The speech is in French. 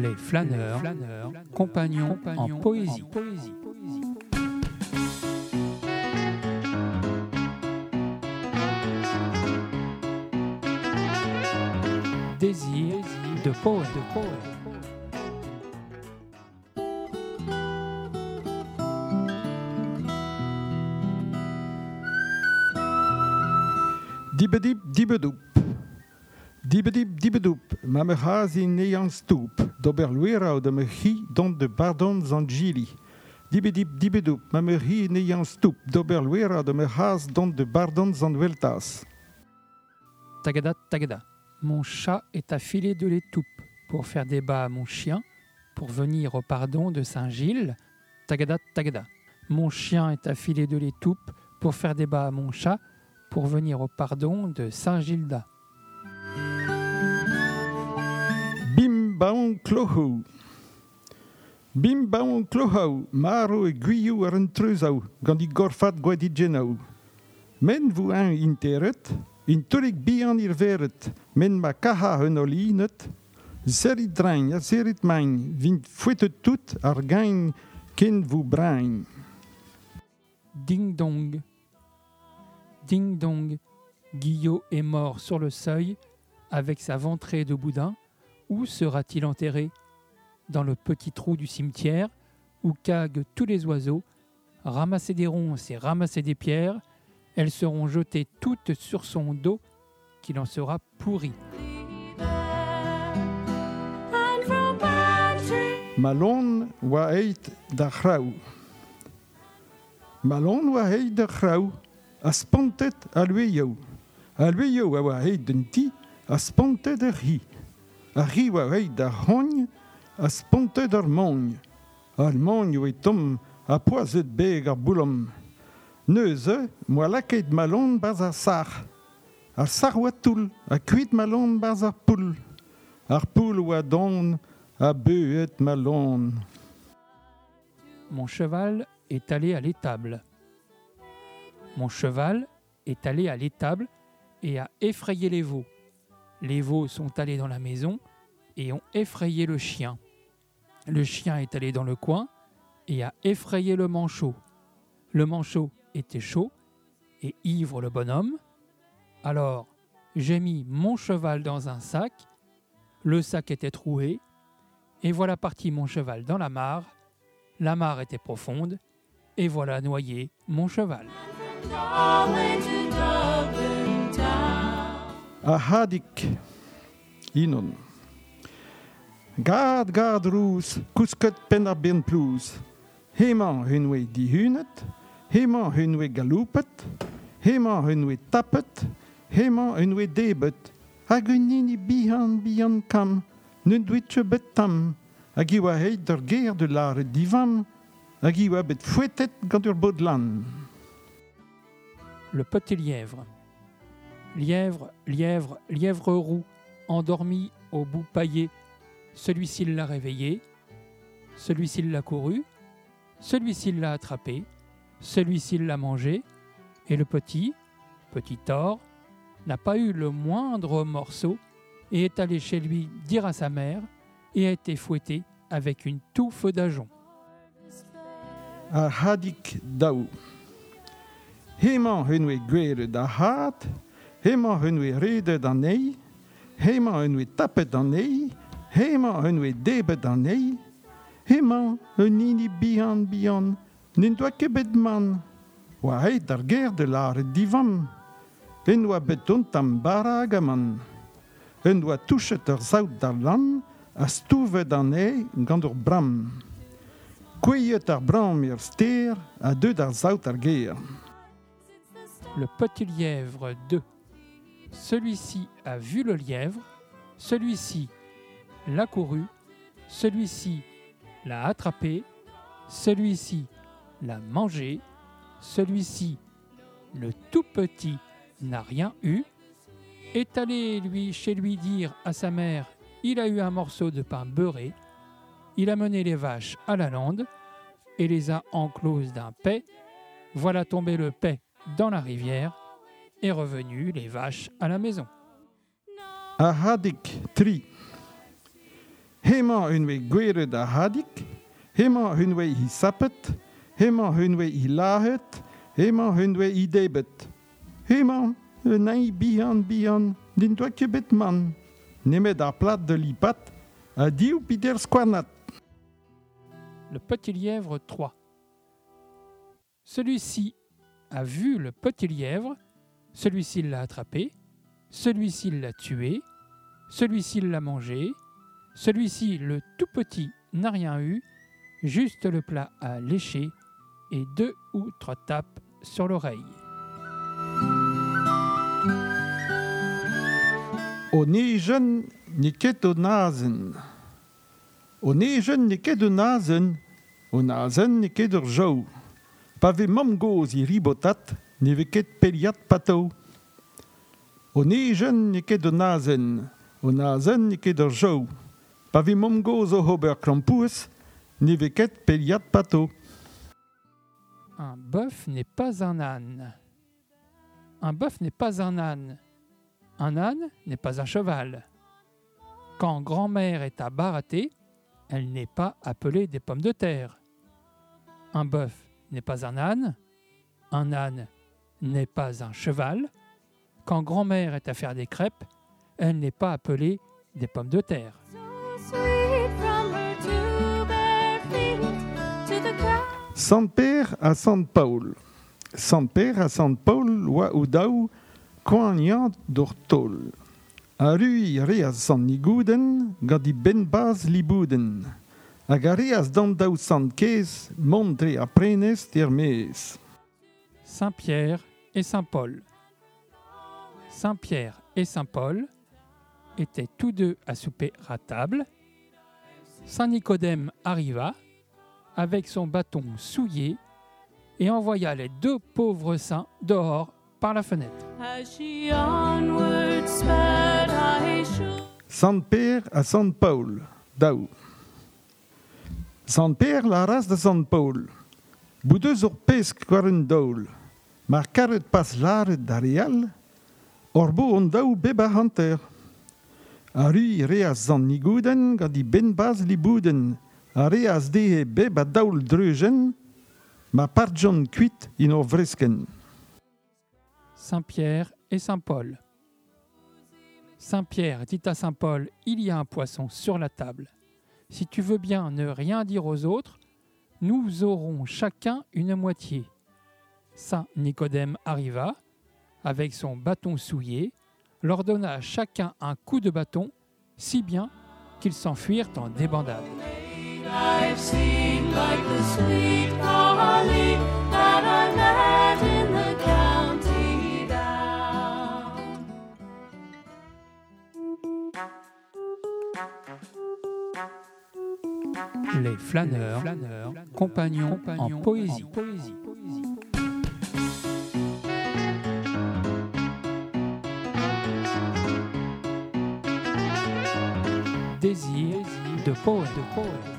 Les flâneurs, compagnons, en poésie. Désir de poète. Dibedip dibedoep. Dibedip dibedoep. Ma me haas in nean stoep. Dober de me hi don de bardon zangili. Dibedip dibedoep. Ma me hi stoep. Dober de me haas don de bardon zanveltas. Tagada, tagada. Mon chat est affilé de l'étoupe pour faire débat à mon chien, pour venir au pardon de Saint-Gilles. Tagada, tagada. Mon chien est affilé de l'étoupe pour faire débat à mon chat, pour venir au pardon de Saint-Gilda. Bim baon clohou. Bim baon clohou. Maro e guiou ar un treuzau. Gant i gorfat gwadi genou. Men vous un interet. In turik bian ir veret. Men ma kaha hun olinet. Serit drain, a serit main. Vint fouetet tout ar gain ken vous brain. Ding dong. Ding dong. Guillot est mort sur le seuil avec sa ventrée de boudin. Où sera-t-il enterré Dans le petit trou du cimetière où caguent tous les oiseaux. Ramasser des ronces et ramasser des pierres, elles seront jetées toutes sur son dos qu'il en sera pourri. Malon wa eit da chrau. Malon wa eit da chrau. A spontet a lueio. A lueio a wa eit den ti. A spontet ar hi. A hi wa eit da hogn. A spontet ar mogn. Ar mogn oe tom a poazet beg ar boulom. Neuze, moa laket malon baz ar sar. Ar sar oa toul. A kuit malon baz ar poul. Ar poul oa don a beuet malon. Mon cheval est allé à l'étable. Mon cheval est allé à l'étable et a effrayé les veaux. Les veaux sont allés dans la maison et ont effrayé le chien. Le chien est allé dans le coin et a effrayé le manchot. Le manchot était chaud et ivre le bonhomme. Alors, j'ai mis mon cheval dans un sac. Le sac était troué. Et voilà parti mon cheval dans la mare. La mare était profonde. Et voilà noyé mon cheval. ahadik inon. Gard, gard, rous, kousket pen ar ben plouz. Hemañ henwe dihunet, hemañ henwe galoupet, hemañ henwe tapet, hemañ henwe debet. Hag un nini bihan bihan kam, ne doit che bet tam. Hag iwa heit ur ger de lare divan, hag iwa bet fouetet gant ur bodlan. Le petit lièvre. Lièvre, lièvre, lièvre roux, endormi au bout paillé. Celui-ci l'a réveillé, celui-ci l'a couru, celui-ci l'a attrapé, celui-ci l'a mangé, et le petit, petit tort, n'a pas eu le moindre morceau et est allé chez lui dire à sa mère et a été fouetté avec une touffe d'ajonc. a hadik daou. Hemañ hun oe gwere da hat, hemañ hun oe rede da nei, hemañ hun oe tapet da nei, hemañ hun oe debet da nei, hemañ un bihan bihan, nin doa ket bet man, oa de lare divan, en oa bet on tam en touchet zaout dar lan, a stouvet da nei gant ur bram. Bram ur ster a deud ar. Le petit lièvre 2. Celui-ci a vu le lièvre, celui-ci l'a couru, celui-ci l'a attrapé, celui-ci l'a mangé, celui-ci, le tout petit, n'a rien eu, est allé lui chez lui dire à sa mère il a eu un morceau de pain beurré, il a mené les vaches à la lande et les a encloses d'un paix, voilà tombé le paix dans la rivière et revenu les vaches à la maison. a hadik tri. Hema hun we gwere da hadik, hema hun we hi sapet, hema hun we hi lahet, hema hun we hi debet. Hema, un ei bihan bihan, din doakje bet man. Neme da plat de lipat, a diou piter squanat. Le petit lièvre 3. Celui-ci a vu le petit lièvre, celui-ci l'a attrapé, celui-ci l'a tué, celui-ci l'a mangé, celui-ci, le tout petit, n'a rien eu, juste le plat à lécher et deux ou trois tapes sur l'oreille. O negen ne ket o nazen. O negen ne ket o nazen, o nazen ne ket ur jau. Pa ve mam goz i ribotat, ne ve ket peliat pato. Pato. Un bœuf n'est pas un âne. Un bœuf n'est pas un âne. Un âne n'est pas un cheval. Quand grand-mère est à barater, elle n'est pas appelée des pommes de terre. Un bœuf n'est pas un âne. Un âne n'est pas un cheval. Quand grand-mère est à faire des crêpes, elle n'est pas appelée des pommes de terre. Père à Sant Paul. Sant Père à Sant Paul wa ou daou koanian d'or tol. A rui reas Sant Nigouden gant i ben baz libouden. Hag a reas dan daou Sant Kez montre a prenes ter mez. Saint Pierre et Saint Paul. Saint Pierre et Saint Paul étaient tous deux à souper à table. Saint Nicodème arriva avec son bâton souillé et envoya les deux pauvres saints dehors par la fenêtre. Sant Père à Sant Paul. Daou. Sant Père la race de Sant Paul. Boudeus ur pesk war un daoul. Mar karet pas laret da real, or bo on daou beba hanter. A rui reas zan nigouden ben baz libouden. A reas dehe beba daoul dreugen, ma parjon kuit in vresken. Saint Pierre et Saint Paul. Saint Pierre dit à Saint Paul, Il y a un poisson sur la table. Si tu veux bien ne rien dire aux autres, nous aurons chacun une moitié. Saint Nicodème arriva, avec son bâton souillé, leur donna chacun un coup de bâton, si bien qu'ils s'enfuirent en débandade. Les flâneurs, compagnons, en poésie. Désir de poète.